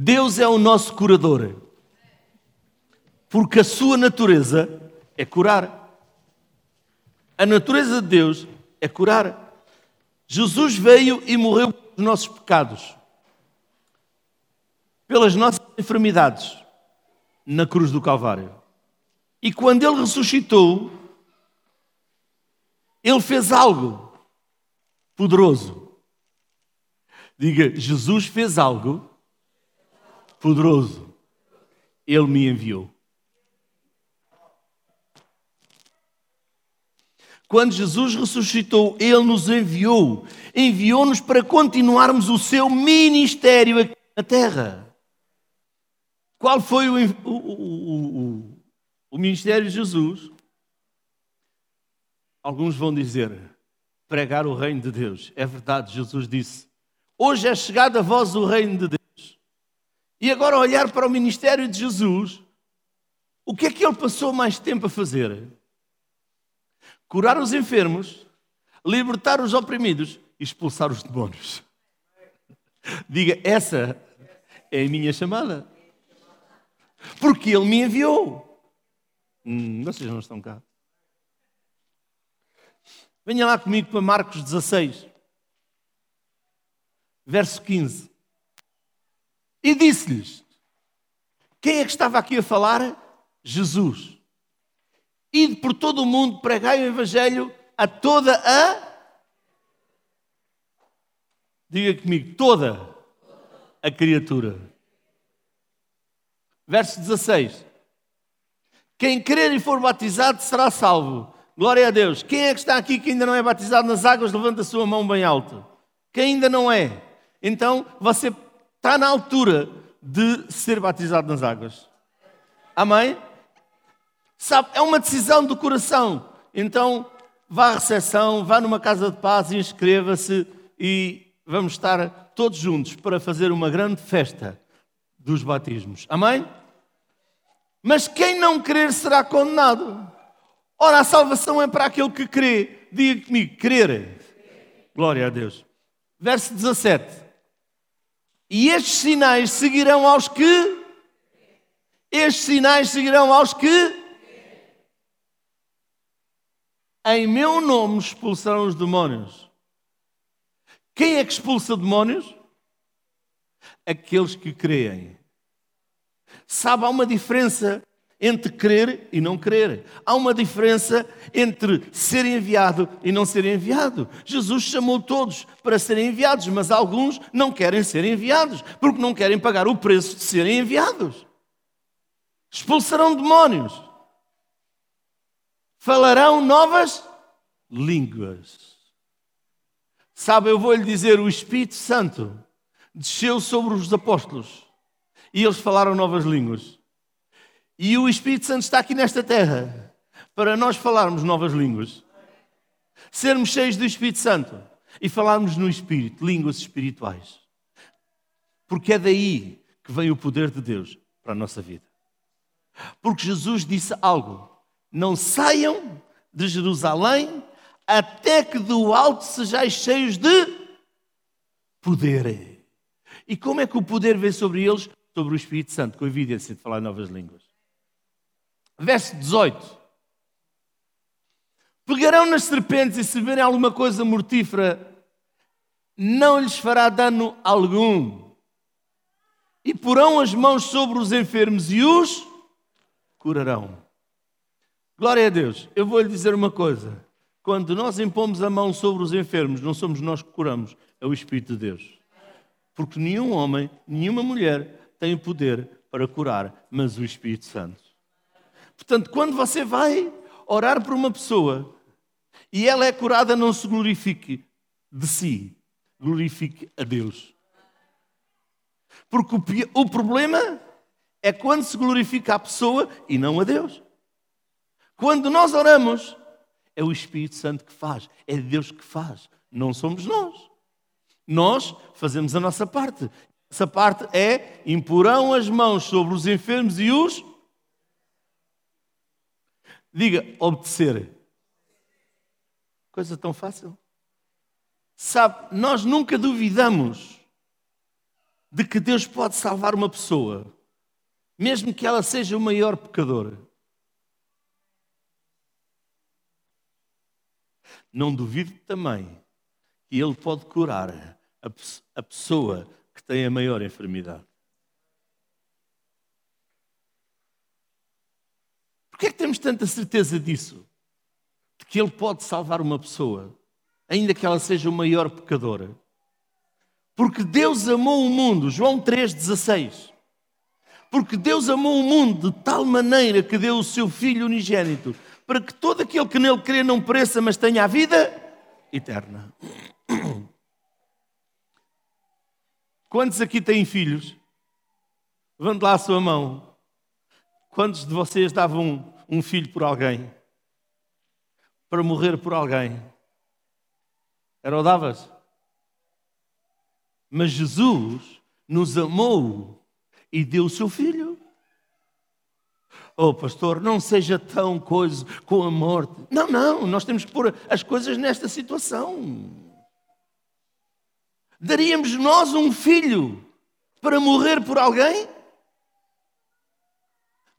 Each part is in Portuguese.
Deus é o nosso curador. Porque a sua natureza é curar. A natureza de Deus é curar. Jesus veio e morreu pelos nossos pecados, pelas nossas enfermidades, na cruz do Calvário. E quando ele ressuscitou, ele fez algo poderoso. Diga, Jesus fez algo poderoso. Ele me enviou. Quando Jesus ressuscitou, Ele nos enviou. Enviou-nos para continuarmos o seu ministério aqui na terra. Qual foi o, o, o, o ministério de Jesus? Alguns vão dizer, pregar o reino de Deus. É verdade, Jesus disse: Hoje é chegado a vós o reino de Deus. E agora olhar para o ministério de Jesus, o que é que ele passou mais tempo a fazer? curar os enfermos, libertar os oprimidos e expulsar os demónios. Diga, essa é a minha chamada. Porque Ele me enviou. Hum, vocês não estão cá. Venha lá comigo para Marcos 16, verso 15. E disse-lhes: Quem é que estava aqui a falar? Jesus. Ide por todo o mundo, pregai o Evangelho a toda a. Diga comigo, toda a criatura. Verso 16: Quem crer e for batizado será salvo. Glória a Deus. Quem é que está aqui que ainda não é batizado nas águas? Levanta a sua mão bem alto. Quem ainda não é? Então você está na altura de ser batizado nas águas. Amém? Sabe, é uma decisão do coração. Então, vá à recepção, vá numa casa de paz, inscreva-se e vamos estar todos juntos para fazer uma grande festa dos batismos. Amém? Mas quem não crer será condenado. Ora, a salvação é para aquele que crê. Diga comigo, crer. Glória a Deus. Verso 17. E estes sinais seguirão aos que? Estes sinais seguirão aos que? em meu nome expulsarão os demónios. Quem é que expulsa demónios? Aqueles que creem. Sabe, há uma diferença entre crer e não crer. Há uma diferença entre ser enviado e não ser enviado. Jesus chamou todos para serem enviados, mas alguns não querem ser enviados, porque não querem pagar o preço de serem enviados. Expulsarão demónios falarão novas línguas. Sabe, eu vou lhe dizer: o Espírito Santo desceu sobre os apóstolos e eles falaram novas línguas. E o Espírito Santo está aqui nesta terra para nós falarmos novas línguas, sermos cheios do Espírito Santo e falarmos no Espírito, línguas espirituais. Porque é daí que vem o poder de Deus para a nossa vida. Porque Jesus disse algo não saiam de Jerusalém até que do alto sejais cheios de poder. E como é que o poder vem sobre eles? Sobre o Espírito Santo, com a evidência de falar novas línguas. Verso 18. Pegarão nas serpentes e se verem alguma coisa mortífera, não lhes fará dano algum. E porão as mãos sobre os enfermos e os curarão. Glória a Deus. Eu vou lhe dizer uma coisa. Quando nós impomos a mão sobre os enfermos, não somos nós que curamos, é o Espírito de Deus. Porque nenhum homem, nenhuma mulher tem o poder para curar, mas o Espírito Santo. Portanto, quando você vai orar por uma pessoa e ela é curada, não se glorifique de si, glorifique a Deus. Porque o, problema é quando se glorifica a pessoa e não a Deus. Quando nós oramos, é o Espírito Santo que faz, é Deus que faz, não somos nós. Nós fazemos a nossa parte. Essa parte é imporão as mãos sobre os enfermos e os. Diga, obedecer. Coisa tão fácil. Sabe, nós nunca duvidamos de que Deus pode salvar uma pessoa, mesmo que ela seja o maior pecador. Não duvido também que Ele pode curar a pessoa que tem a maior enfermidade. Por que é que temos tanta certeza disso? De que Ele pode salvar uma pessoa, ainda que ela seja o maior pecador? Porque Deus amou o mundo, João 3,16. Porque Deus amou o mundo de tal maneira que deu o seu Filho unigênito, para que todo aquele que nele crê não pereça, mas tenha a vida eterna. Quantos aqui têm filhos? Levante lá a sua mão. Quantos de vocês davam um filho por alguém? Para morrer por alguém? Era o davas? Mas Jesus nos amou e deu o seu filho. Oh, pastor, não seja tão coisa com a morte. Não, não, nós temos que pôr as coisas nesta situação. Daríamos nós um filho para morrer por alguém?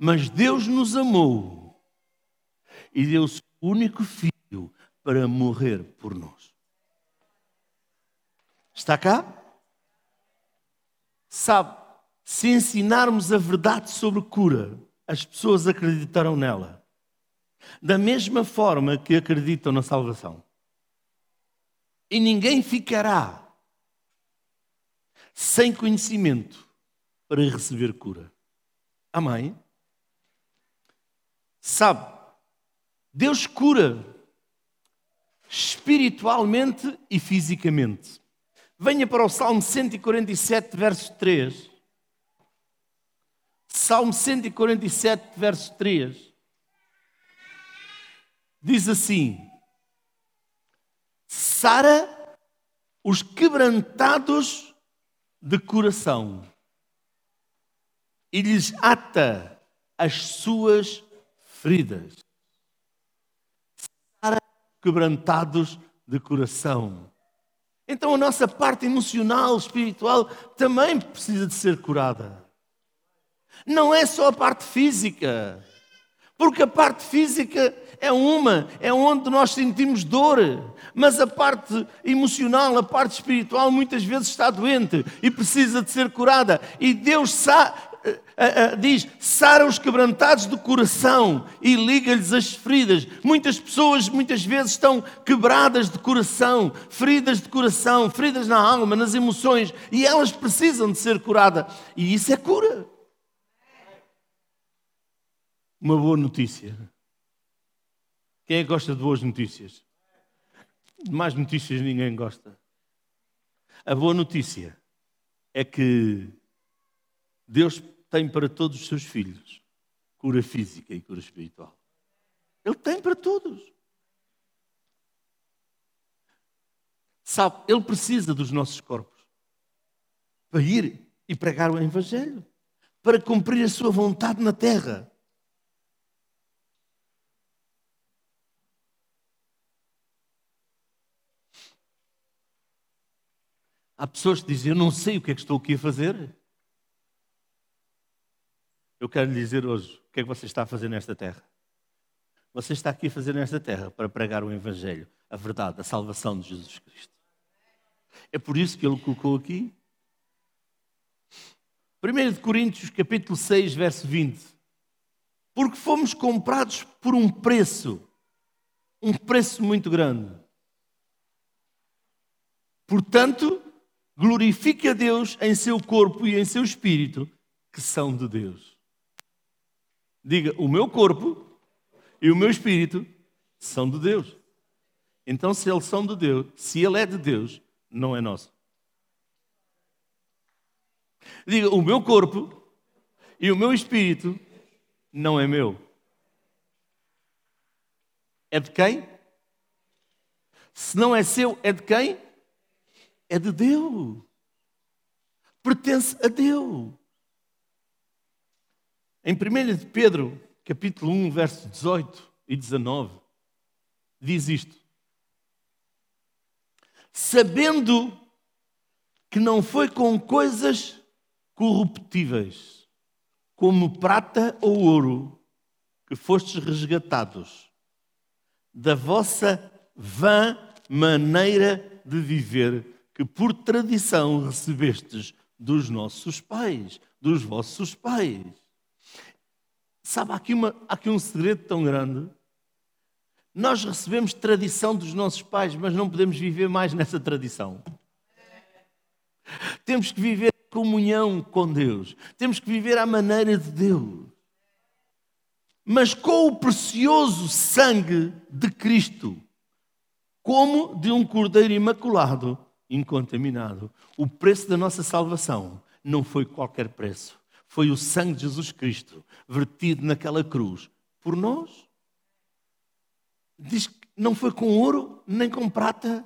Mas Deus nos amou e deu o seu único filho para morrer por nós. Está cá? Sabe, se ensinarmos a verdade sobre cura, as pessoas acreditarão nela. Da mesma forma que acreditam na salvação. E ninguém ficará sem conhecimento para receber cura. Amém? Sabe, Deus cura espiritualmente e fisicamente. Venha para o Salmo 147, verso 3. Salmo 147, verso 3. Diz assim: Sara os quebrantados de coração e lhes ata as suas feridas. Quebrantados de coração. Então a nossa parte emocional, espiritual, também precisa de ser curada. Não é só a parte física. Porque a parte física é uma, é onde nós sentimos dor, mas a parte emocional, a parte espiritual, muitas vezes está doente e precisa de ser curada. E Deus sa eh, eh, diz: sara os quebrantados do coração e liga-lhes as feridas. Muitas pessoas, muitas vezes, estão quebradas de coração, feridas de coração, feridas na alma, nas emoções, e elas precisam de ser curadas. E isso é cura uma boa notícia. Quem é que gosta de boas notícias? De mais notícias ninguém gosta. A boa notícia é que Deus tem para todos os seus filhos cura física e cura espiritual. Ele tem para todos. Sabe, Ele precisa dos nossos corpos para ir e pregar o Evangelho, para cumprir a sua vontade na terra. Há pessoas que dizem: Eu não sei o que é que estou aqui a fazer. Eu quero lhe dizer hoje: o que é que você está a fazer nesta terra? Você está aqui a fazer nesta terra para pregar o Evangelho, a verdade, a salvação de Jesus Cristo. É por isso que ele colocou aqui. 1 Coríntios capítulo 6, verso 20. Porque fomos comprados por um preço, um preço muito grande. Portanto, glorifique a Deus em seu corpo e em seu espírito, que são de Deus. Diga, o meu corpo e o meu espírito são de Deus. Então, se eles são de Deus, se ele é de Deus, não é nosso. Diga, o meu corpo e o meu espírito não é meu. É de quem? Se não é seu, é de quem? é de Deus. Pertence a Deus. Em 1 de Pedro, capítulo 1, versos 18 e 19, diz isto: Sabendo que não foi com coisas corruptíveis, como prata ou ouro, que fostes resgatados da vossa vã maneira de viver que por tradição recebestes dos nossos pais, dos vossos pais. Sabe, aqui, uma, aqui um segredo tão grande. Nós recebemos tradição dos nossos pais, mas não podemos viver mais nessa tradição. Temos que viver comunhão com Deus. Temos que viver à maneira de Deus. Mas com o precioso sangue de Cristo, como de um cordeiro imaculado, incontaminado. O preço da nossa salvação não foi qualquer preço. Foi o sangue de Jesus Cristo vertido naquela cruz por nós. Diz que não foi com ouro, nem com prata,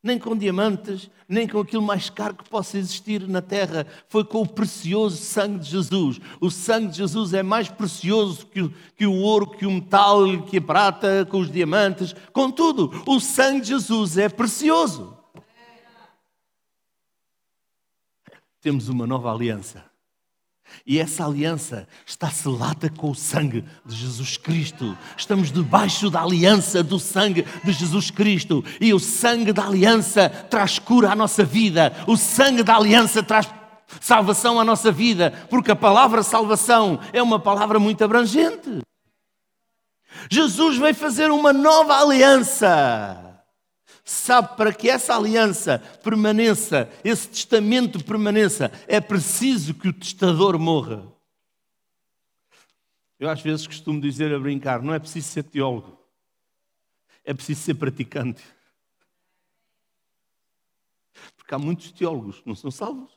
nem com diamantes, nem com aquilo mais caro que possa existir na terra. Foi com o precioso sangue de Jesus. O sangue de Jesus é mais precioso que o, que o ouro, que o metal, que a prata, com os diamantes. Contudo, o sangue de Jesus é precioso. Temos uma nova aliança. E essa aliança está selada com o sangue de Jesus Cristo. Estamos debaixo da aliança do sangue de Jesus Cristo. E o sangue da aliança traz cura à nossa vida. O sangue da aliança traz salvação à nossa vida. Porque a palavra salvação é uma palavra muito abrangente. Jesus veio fazer uma nova aliança sabe para que essa aliança permaneça, esse testamento permaneça, é preciso que o testador morra. Eu às vezes costumo dizer a brincar: não é preciso ser teólogo, é preciso ser praticante. Porque há muitos teólogos que não são salvos.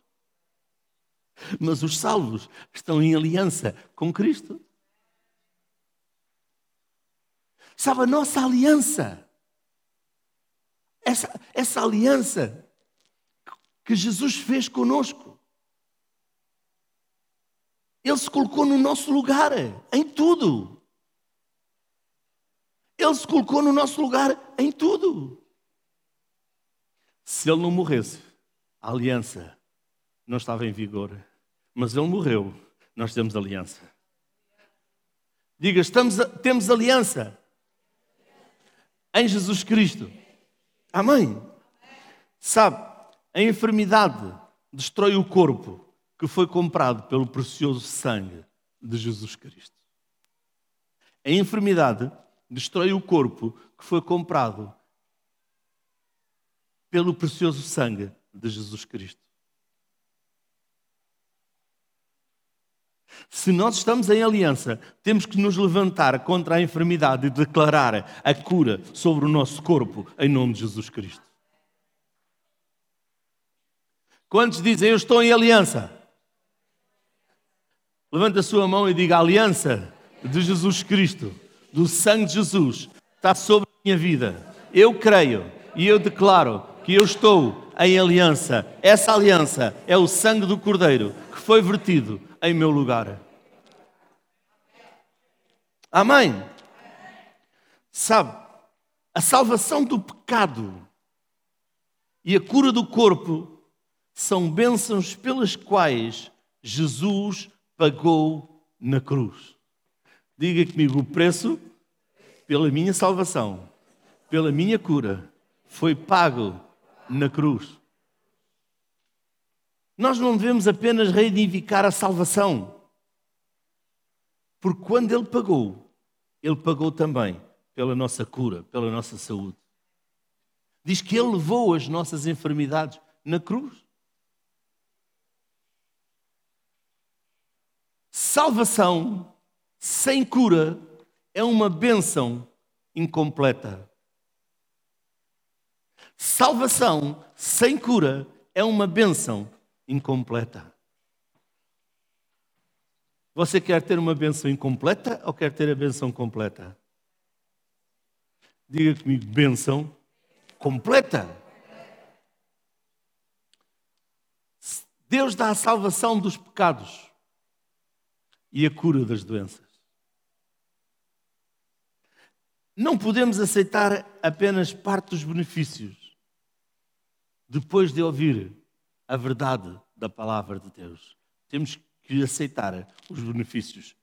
Mas os salvos estão em aliança com Cristo. Sabe, a nossa aliança essa, essa aliança que Jesus fez conosco. Ele se colocou no nosso lugar, em tudo. Ele se colocou no nosso lugar em tudo. Se ele não morresse, a aliança não estava em vigor. Mas ele morreu, nós temos aliança. Diga, estamos, temos aliança em Jesus Cristo. Amém? Sabe, a enfermidade destrói o corpo que foi comprado pelo precioso sangue de Jesus Cristo. A enfermidade destrói o corpo que foi comprado pelo precioso sangue de Jesus Cristo. Se nós estamos em aliança, temos que nos levantar contra a enfermidade e declarar a cura sobre o nosso corpo em nome de Jesus Cristo. Quantos dizem eu estou em aliança? Levanta a sua mão e diga: a aliança de Jesus Cristo, do sangue de Jesus, está sobre a minha vida. Eu creio e eu declaro que eu estou em aliança. Essa aliança é o sangue do Cordeiro que foi vertido em meu lugar. Amém? Sabe, a salvação do pecado e a cura do corpo são bênçãos pelas quais Jesus pagou na cruz. Diga comigo, o preço pela minha salvação, pela minha cura, foi pago na cruz. Nós não devemos apenas reivindicar a salvação, porque quando Ele pagou, Ele pagou também pela nossa cura, pela nossa saúde. Diz que Ele levou as nossas enfermidades na cruz. Salvação sem cura é uma bênção incompleta. Salvação sem cura é uma bênção incompleta. Você quer ter uma benção incompleta ou quer ter a benção completa? Diga comigo, benção completa. Deus dá a salvação dos pecados e a cura das doenças. Não podemos aceitar apenas parte dos benefícios depois de ouvir a verdade da palavra de Deus. Temos que aceitar os benefícios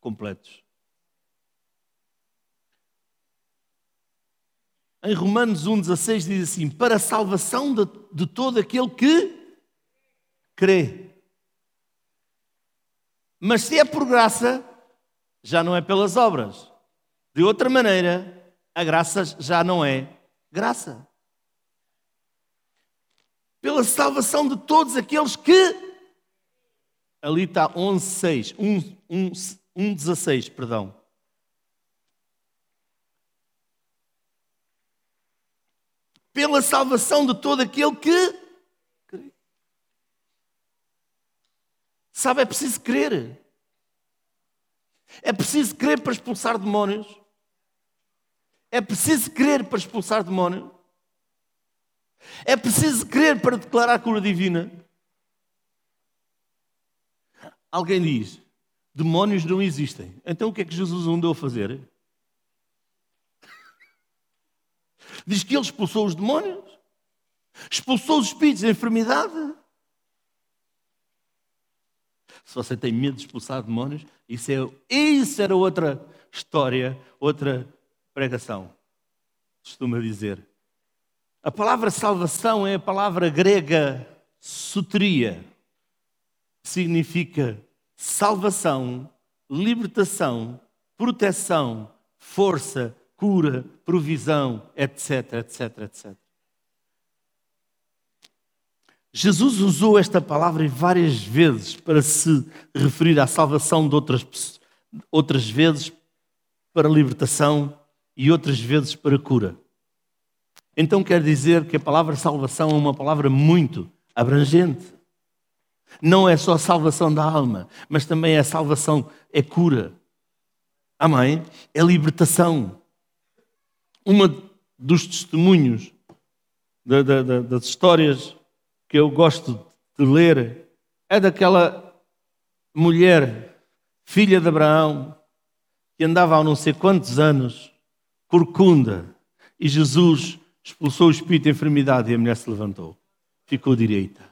completos. Em Romanos 1,16 diz assim: Para a salvação de, de todo aquele que crê. Mas se é por graça, já não é pelas obras. De outra maneira, a graça já não é graça. Pela salvação de todos aqueles que. Ali está 11,6. 1,16, perdão. Pela salvação de todo aquele que. Sabe, é preciso crer. É preciso crer para expulsar demónios. É preciso crer para expulsar demónios. É preciso crer para declarar a cura divina. Alguém diz: demónios não existem. Então o que é que Jesus andou a fazer? Diz que ele expulsou os demónios, expulsou os espíritos da enfermidade. Se você tem medo de expulsar demónios, isso, é, isso era outra história, outra pregação. Costuma dizer. A palavra salvação é a palavra grega soteria. Significa salvação, libertação, proteção, força, cura, provisão, etc, etc, etc. Jesus usou esta palavra várias vezes para se referir à salvação de outras pessoas, outras vezes para libertação e outras vezes para cura. Então quer dizer que a palavra salvação é uma palavra muito abrangente. Não é só salvação da alma, mas também é salvação, é cura. Amém? É libertação. Uma dos testemunhos da, da, da, das histórias que eu gosto de ler é daquela mulher, filha de Abraão, que andava há não sei quantos anos, corcunda, e Jesus expulsou o espírito de enfermidade e a mulher se levantou, ficou direita.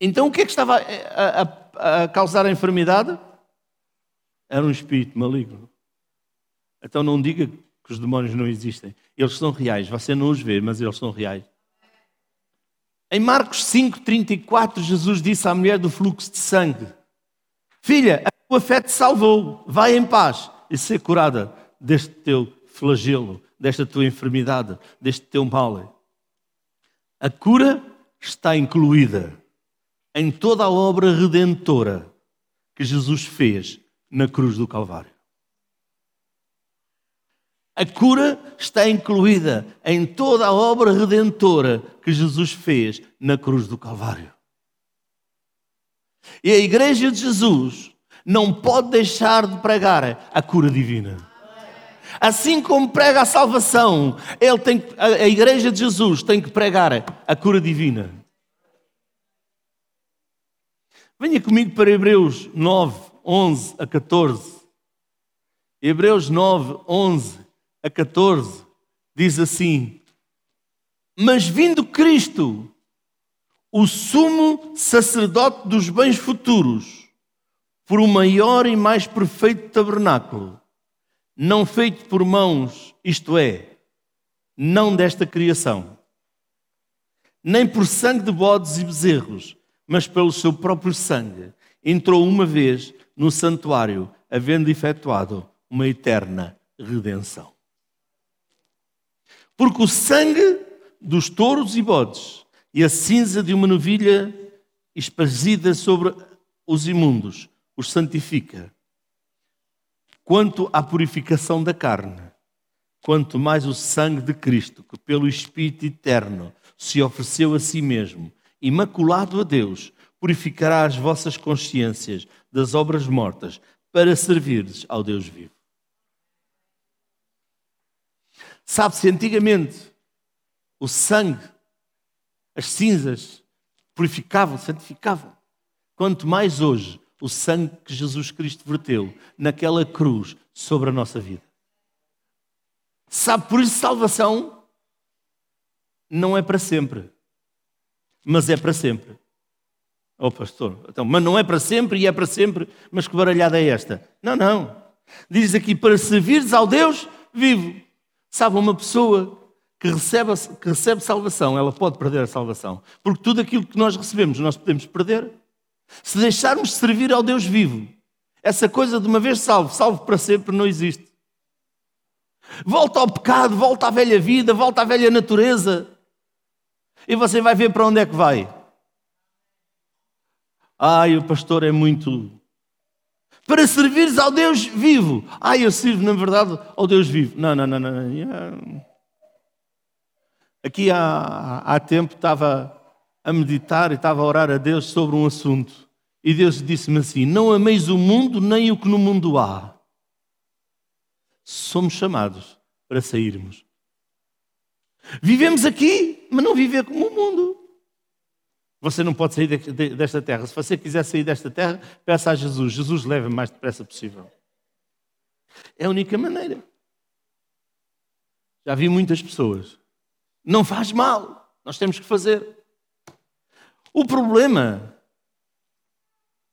Então o que é que estava a, a, a causar a enfermidade? Era um espírito maligno. Então não diga que os demónios não existem. Eles são reais. Você não os vê, mas eles são reais. Em Marcos 5,34, Jesus disse à mulher do fluxo de sangue: Filha, a tua fé te salvou, vai em paz e ser curada deste teu flagelo, desta tua enfermidade, deste teu mal. A cura está incluída em toda a obra redentora que Jesus fez na cruz do Calvário. A cura está incluída em toda a obra redentora que Jesus fez na cruz do Calvário. E a Igreja de Jesus não pode deixar de pregar a cura divina. Assim como prega a salvação, ele tem, a Igreja de Jesus tem que pregar a cura divina. Venha comigo para Hebreus 9, 11 a 14. Hebreus 9, 11 a 14, diz assim: Mas vindo Cristo, o sumo sacerdote dos bens futuros, por um maior e mais perfeito tabernáculo, não feito por mãos, isto é, não desta criação, nem por sangue de bodes e bezerros, mas pelo seu próprio sangue, entrou uma vez no santuário, havendo efetuado uma eterna redenção. Porque o sangue dos touros e bodes e a cinza de uma novilha esparzida sobre os imundos os santifica. Quanto à purificação da carne, quanto mais o sangue de Cristo, que pelo Espírito eterno se ofereceu a si mesmo, imaculado a Deus, purificará as vossas consciências das obras mortas para servires ao Deus vivo. Sabe-se, antigamente, o sangue, as cinzas, purificavam, santificavam. Quanto mais hoje, o sangue que Jesus Cristo verteu naquela cruz sobre a nossa vida. Sabe, por isso, salvação não é para sempre, mas é para sempre. Oh, pastor, então, mas não é para sempre e é para sempre, mas que baralhada é esta? Não, não. Diz aqui, para servires ao Deus vivo. Sabe, uma pessoa que recebe, que recebe salvação, ela pode perder a salvação. Porque tudo aquilo que nós recebemos, nós podemos perder. Se deixarmos de servir ao Deus vivo, essa coisa de uma vez salvo, salvo para sempre, não existe. Volta ao pecado, volta à velha vida, volta à velha natureza. E você vai ver para onde é que vai. Ai, o pastor é muito. Para servires ao Deus vivo. Ai, eu sirvo, na verdade, ao Deus vivo. Não, não, não, não. Aqui há, há tempo estava a meditar e estava a orar a Deus sobre um assunto. E Deus disse-me assim: Não ameis o mundo nem o que no mundo há. Somos chamados para sairmos. Vivemos aqui, mas não viver como o mundo. Você não pode sair desta terra. Se você quiser sair desta terra, peça a Jesus. Jesus leva o mais depressa possível. É a única maneira. Já vi muitas pessoas não faz mal, nós temos que fazer. O problema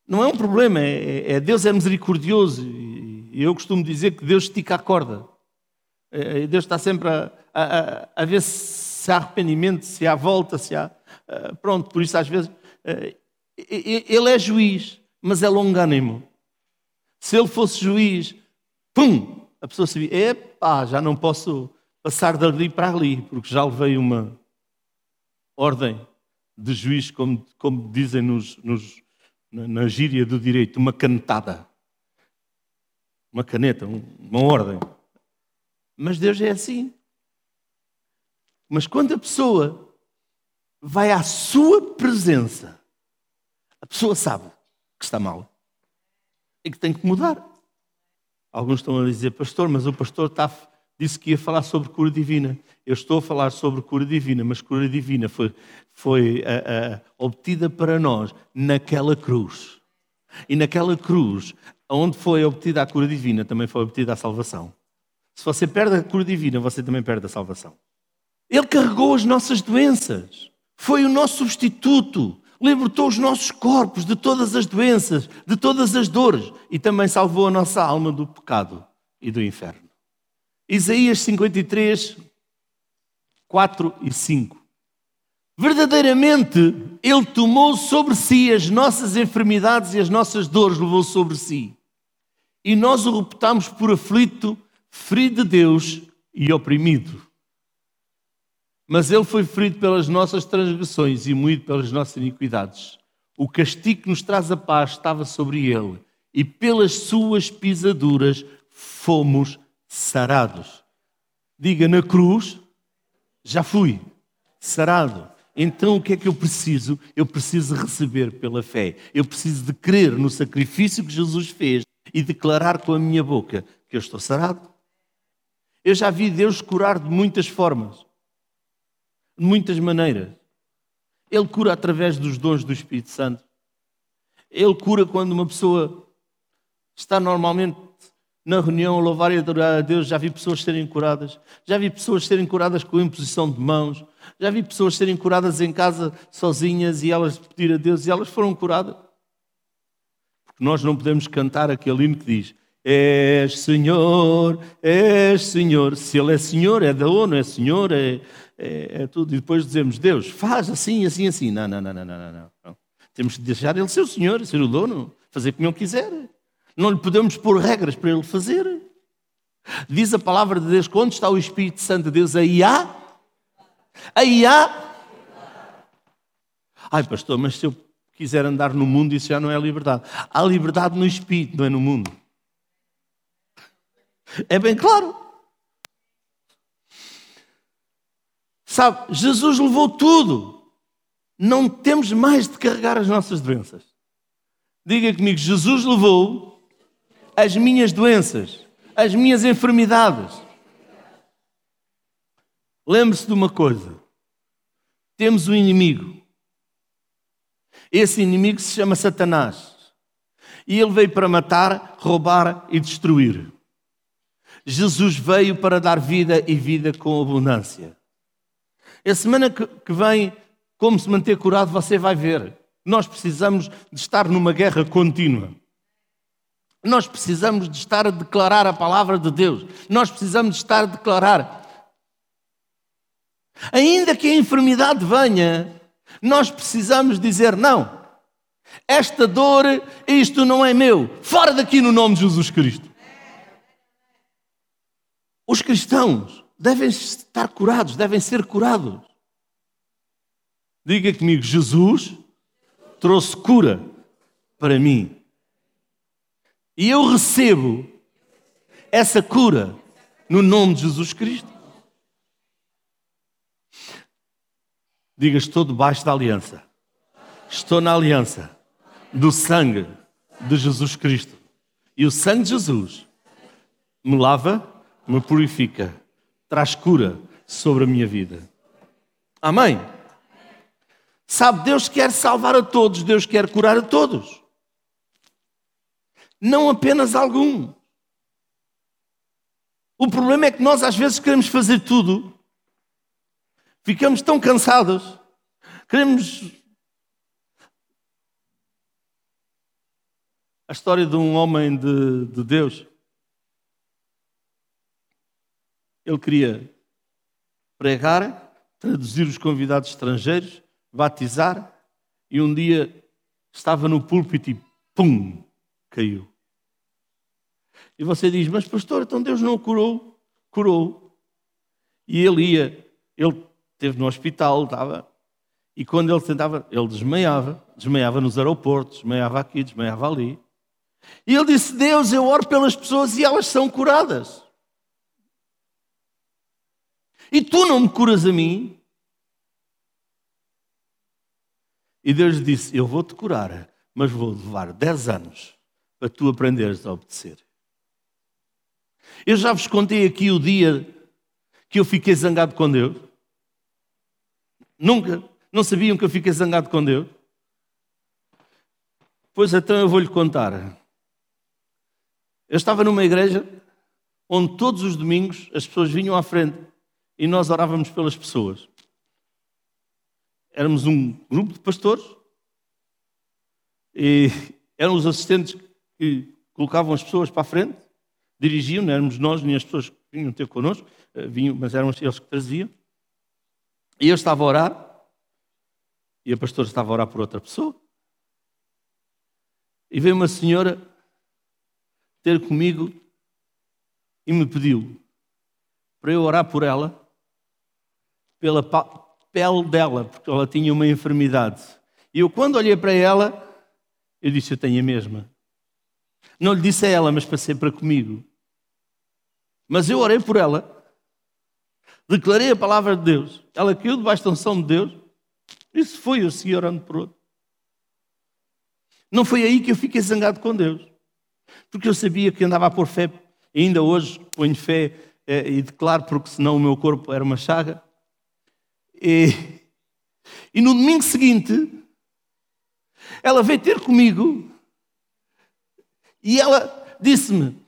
não é um problema, é, é Deus é misericordioso e eu costumo dizer que Deus estica a corda. É, é, Deus está sempre a, a, a ver se há arrependimento, se há volta, se há. Eh, pronto, por isso às vezes. Eh, ele é juiz, mas é longânimo. Se ele fosse juiz, pum, a pessoa sabia, epá, já não posso passar dali para ali, porque já levei uma ordem de juiz, como, como dizem nos, nos, na, gíria do direito, uma canetada. Uma caneta, uma ordem. Mas Deus é assim. Mas quando a pessoa vai à sua presença, a pessoa sabe que está mal e que tem que mudar. Alguns estão a dizer, pastor, mas o pastor está disse que ia falar sobre cura divina. Eu estou a falar sobre cura divina, mas cura divina foi, foi uh, uh, obtida para nós naquela cruz. E naquela cruz, onde foi obtida a cura divina, também foi obtida a salvação. Se você perde a cura divina, você também perde a salvação. Ele carregou as nossas doenças, foi o nosso substituto, libertou os nossos corpos de todas as doenças, de todas as dores e também salvou a nossa alma do pecado e do inferno. Isaías 53, 4 e 5. Verdadeiramente, Ele tomou sobre si as nossas enfermidades e as nossas dores levou sobre si. E nós o reputamos por aflito, ferido de Deus e oprimido. Mas Ele foi ferido pelas nossas transgressões e moído pelas nossas iniquidades. O castigo que nos traz a paz estava sobre Ele, e pelas suas pisaduras fomos sarados. Diga na cruz, já fui sarado. Então o que é que eu preciso? Eu preciso receber pela fé. Eu preciso de crer no sacrifício que Jesus fez e declarar com a minha boca que eu estou sarado. Eu já vi Deus curar de muitas formas, de muitas maneiras. Ele cura através dos dons do Espírito Santo. Ele cura quando uma pessoa está normalmente na reunião louvar e adorar a Deus, já vi pessoas serem curadas, já vi pessoas serem curadas com imposição de mãos, já vi pessoas serem curadas em casa sozinhas e elas pedir a Deus e elas foram curadas. Porque nós não podemos cantar aquele hino que diz: És Senhor, és Senhor. Se Ele é Senhor, é da ONU, é Senhor, é, é, é, tudo. E depois dizemos: Deus, faz assim, assim, assim. Não, não, não, não, não, não. não. Temos que deixar Ele ser o Senhor, ser o dono, fazer como Ele quiser. Não lhe podemos pôr regras para ele fazer. Diz a palavra de Deus: quando está o Espírito Santo de Deus, aí há. Aí há. Ai, pastor, mas se eu quiser andar no mundo, isso já não é liberdade. Há liberdade no Espírito, não é no mundo. É bem claro. Sabe, Jesus levou tudo. Não temos mais de carregar as nossas doenças. Diga comigo: Jesus levou as minhas doenças, as minhas enfermidades. Lembre-se de uma coisa: temos um inimigo. Esse inimigo se chama Satanás. E ele veio para matar, roubar e destruir. Jesus veio para dar vida e vida com abundância. A semana que vem, como se manter curado, você vai ver. nós precisamos de estar numa guerra contínua. Nós precisamos de estar a declarar a palavra de Deus. Nós precisamos de estar a declarar. Ainda que a enfermidade venha, nós precisamos dizer: não, esta dor, isto não é meu. Fora daqui no nome de Jesus Cristo. Os cristãos devem estar curados, devem ser curados. Diga comigo: Jesus trouxe cura para mim. E eu recebo essa cura no nome de Jesus Cristo. Diga: Estou debaixo da aliança. Estou na aliança do sangue de Jesus Cristo. E o sangue de Jesus me lava, me purifica, traz cura sobre a minha vida. Amém? Sabe, Deus quer salvar a todos, Deus quer curar a todos. Não apenas algum. O problema é que nós às vezes queremos fazer tudo, ficamos tão cansados, queremos. A história de um homem de, de Deus. Ele queria pregar, traduzir os convidados estrangeiros, batizar e um dia estava no púlpito e pum, caiu. E você diz, mas pastor, então Deus não o curou? Curou. E ele ia, ele esteve no hospital, estava, e quando ele tentava, ele desmaiava, desmaiava nos aeroportos, desmaiava aqui, desmaiava ali. E ele disse, Deus, eu oro pelas pessoas e elas são curadas. E tu não me curas a mim? E Deus disse: Eu vou te curar, mas vou levar 10 anos para tu aprenderes a obedecer. Eu já vos contei aqui o dia que eu fiquei zangado com Deus. Nunca. Não sabiam que eu fiquei zangado com Deus? Pois então eu vou-lhe contar. Eu estava numa igreja onde todos os domingos as pessoas vinham à frente e nós orávamos pelas pessoas éramos um grupo de pastores e eram os assistentes que colocavam as pessoas para a frente, dirigiam, não éramos nós nem as pessoas que vinham ter connosco, eh, vinham, mas eram eles que traziam. E eu estava a orar e a pastora estava a orar por outra pessoa. E veio uma senhora ter comigo e me pediu para eu orar por ela, pela pele dela, porque ela tinha uma enfermidade. E eu, quando olhei para ela, eu disse: Eu tenho a mesma. Não lhe disse a ela, mas passei para comigo. Mas eu orei por ela, declarei a palavra de Deus, ela caiu debaixo da unção de Deus, isso foi eu segui orando por outro. Não foi aí que eu fiquei zangado com Deus, porque eu sabia que andava a pôr fé, e ainda hoje ponho fé é, e declaro, porque senão o meu corpo era uma chaga. E, e no domingo seguinte, ela veio ter comigo. E ela disse-me: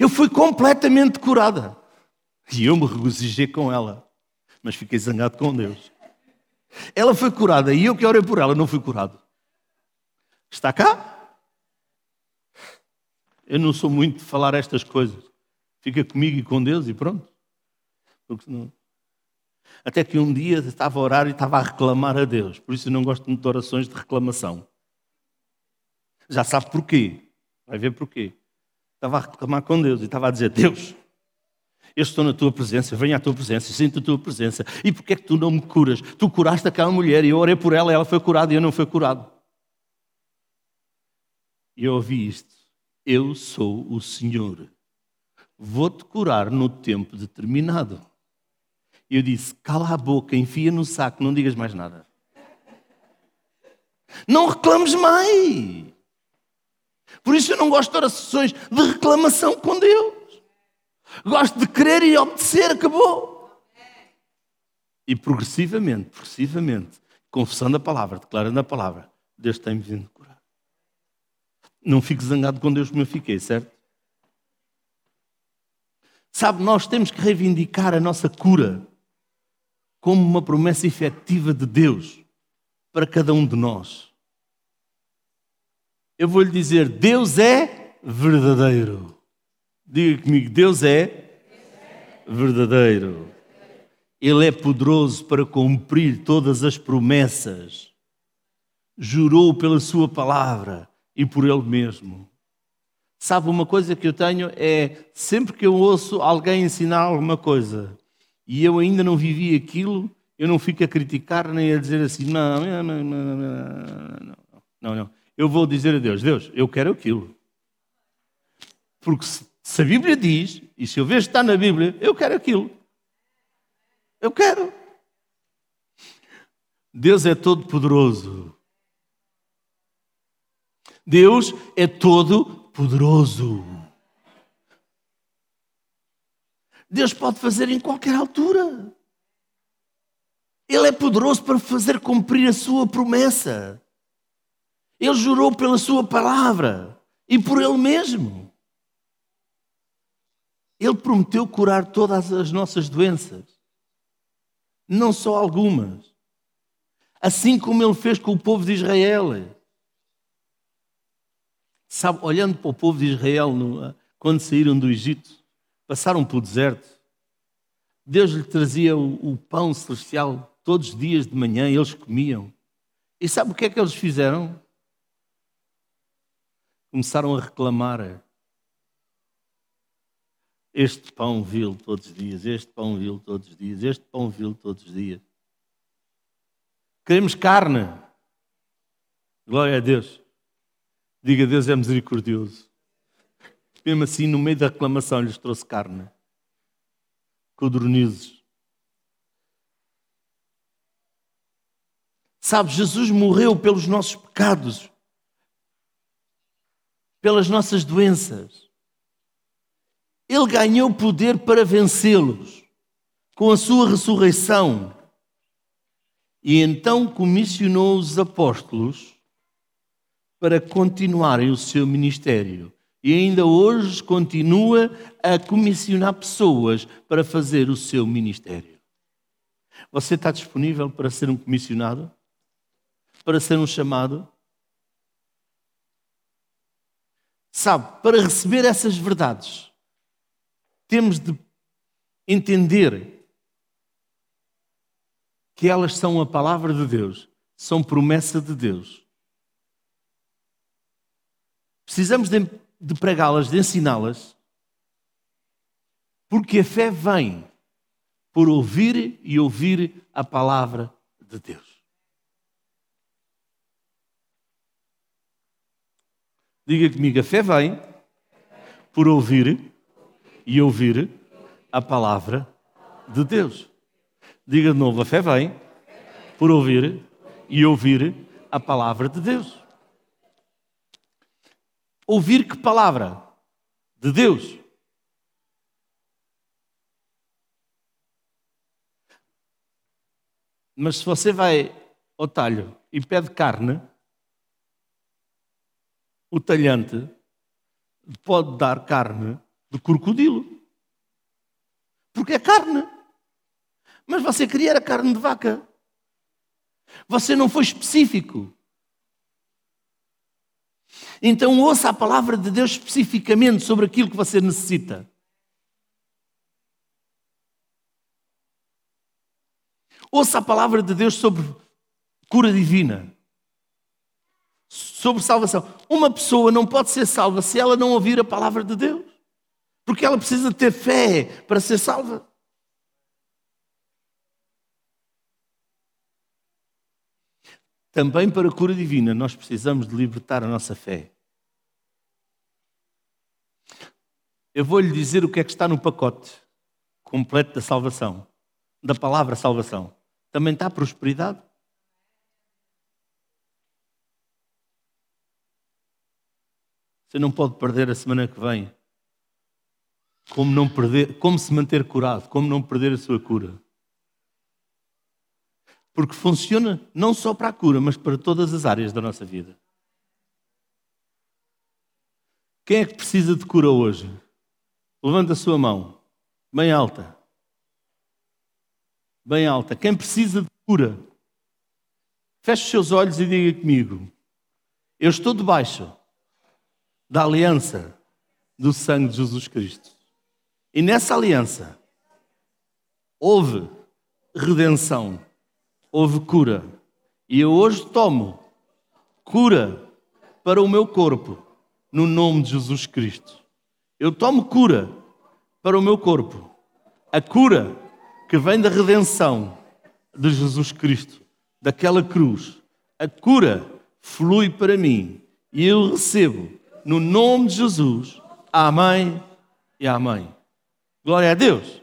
Eu fui completamente curada. E eu me regozijei com ela, mas fiquei zangado com Deus. Ela foi curada e eu que orei por ela não fui curado. Está cá? Eu não sou muito de falar estas coisas. Fica comigo e com Deus e pronto. Porque não, até que um dia estava a orar e estava a reclamar a Deus. Por isso eu não gosto muito de orações de reclamação. Já sabe porquê. Vai ver porquê. Estava a reclamar com Deus e estava a dizer: Deus, eu estou na tua presença, venho à tua presença, sinto a tua presença. E porquê é que tu não me curas? Tu curaste aquela mulher e eu orei por ela ela foi curada e eu não fui curado. E eu ouvi isto. Eu sou o Senhor. Vou-te curar no tempo determinado. Eu disse: cala a boca, enfia no saco, não digas mais nada. Não reclames mais. Por isso eu não gosto de orações de reclamação com Deus. Gosto de querer e obedecer, acabou. E progressivamente, progressivamente, confessando a palavra, declarando a palavra, Deus tem-me vindo curar. Não fique zangado com Deus como eu fiquei, certo? Sabe, nós temos que reivindicar a nossa cura como uma promessa efetiva de Deus para cada um de nós. Eu vou lhe dizer: Deus é verdadeiro. Diga comigo: Deus é verdadeiro. Ele é poderoso para cumprir todas as promessas. Jurou pela Sua palavra e por Ele mesmo. Sabe, uma coisa que eu tenho é sempre que eu ouço alguém ensinar alguma coisa e eu ainda não vivi aquilo, eu não fico a criticar nem a dizer assim, não, não, não, não, não, não, não. Eu vou dizer a Deus, Deus, eu quero aquilo. Porque se a Bíblia diz, e se eu vejo que está na Bíblia, eu quero aquilo. Eu quero. Deus é todo poderoso. Deus é todo poderoso. Deus pode fazer em qualquer altura. Ele é poderoso para fazer cumprir a sua promessa. Ele jurou pela sua palavra e por ele mesmo. Ele prometeu curar todas as nossas doenças, não só algumas. Assim como ele fez com o povo de Israel. Sabe, olhando para o povo de Israel quando saíram do Egito, passaram pelo deserto. Deus lhe trazia o, o pão celestial todos os dias de manhã eles comiam. E sabe o que é que eles fizeram? Começaram a reclamar. Este pão vil todos os dias, este pão vil todos os dias, este pão vil todos os dias. Queremos carne. Glória a Deus. Diga, Deus é misericordioso. Mesmo assim, no meio da reclamação, lhes trouxe carne. Codornizes. Sabe, Jesus morreu pelos nossos pecados, pelas nossas doenças. Ele ganhou poder para vencê-los com a sua ressurreição. E então comissionou os apóstolos para continuarem o seu ministério. E ainda hoje continua a comissionar pessoas para fazer o seu ministério. Você está disponível para ser um comissionado? Para ser um chamado? Sabe, para receber essas verdades, temos de entender que elas são a palavra de Deus, são promessa de Deus. Precisamos de, de pregá-las, de ensiná-las, porque a fé vem por ouvir e ouvir a palavra de Deus. Diga comigo, a fé vem por ouvir e ouvir a palavra de Deus. Diga de novo: a fé vem por ouvir e ouvir a palavra de Deus. Ouvir que palavra? De Deus. Mas se você vai ao talho e pede carne, o talhante pode dar carne de crocodilo. Porque é carne. Mas você queria era carne de vaca. Você não foi específico. Então ouça a palavra de Deus especificamente sobre aquilo que você necessita. Ouça a palavra de Deus sobre cura divina, sobre salvação. Uma pessoa não pode ser salva se ela não ouvir a palavra de Deus. Porque ela precisa ter fé para ser salva. Também para a cura divina, nós precisamos de libertar a nossa fé. Eu vou lhe dizer o que é que está no pacote completo da salvação, da palavra salvação. Também está prosperidade. Você não pode perder a semana que vem como, não perder, como se manter curado, como não perder a sua cura. Porque funciona não só para a cura, mas para todas as áreas da nossa vida. Quem é que precisa de cura hoje? Levanta a sua mão, bem alta. Bem alta. Quem precisa de cura? Feche os seus olhos e diga comigo: Eu estou debaixo da aliança do sangue de Jesus Cristo. E nessa aliança houve redenção, houve cura. E eu hoje tomo cura para o meu corpo, no nome de Jesus Cristo. Eu tomo cura para o meu corpo, a cura que vem da redenção de Jesus Cristo, daquela cruz. A cura flui para mim e eu recebo no nome de Jesus. Amém e amém. Glória a Deus.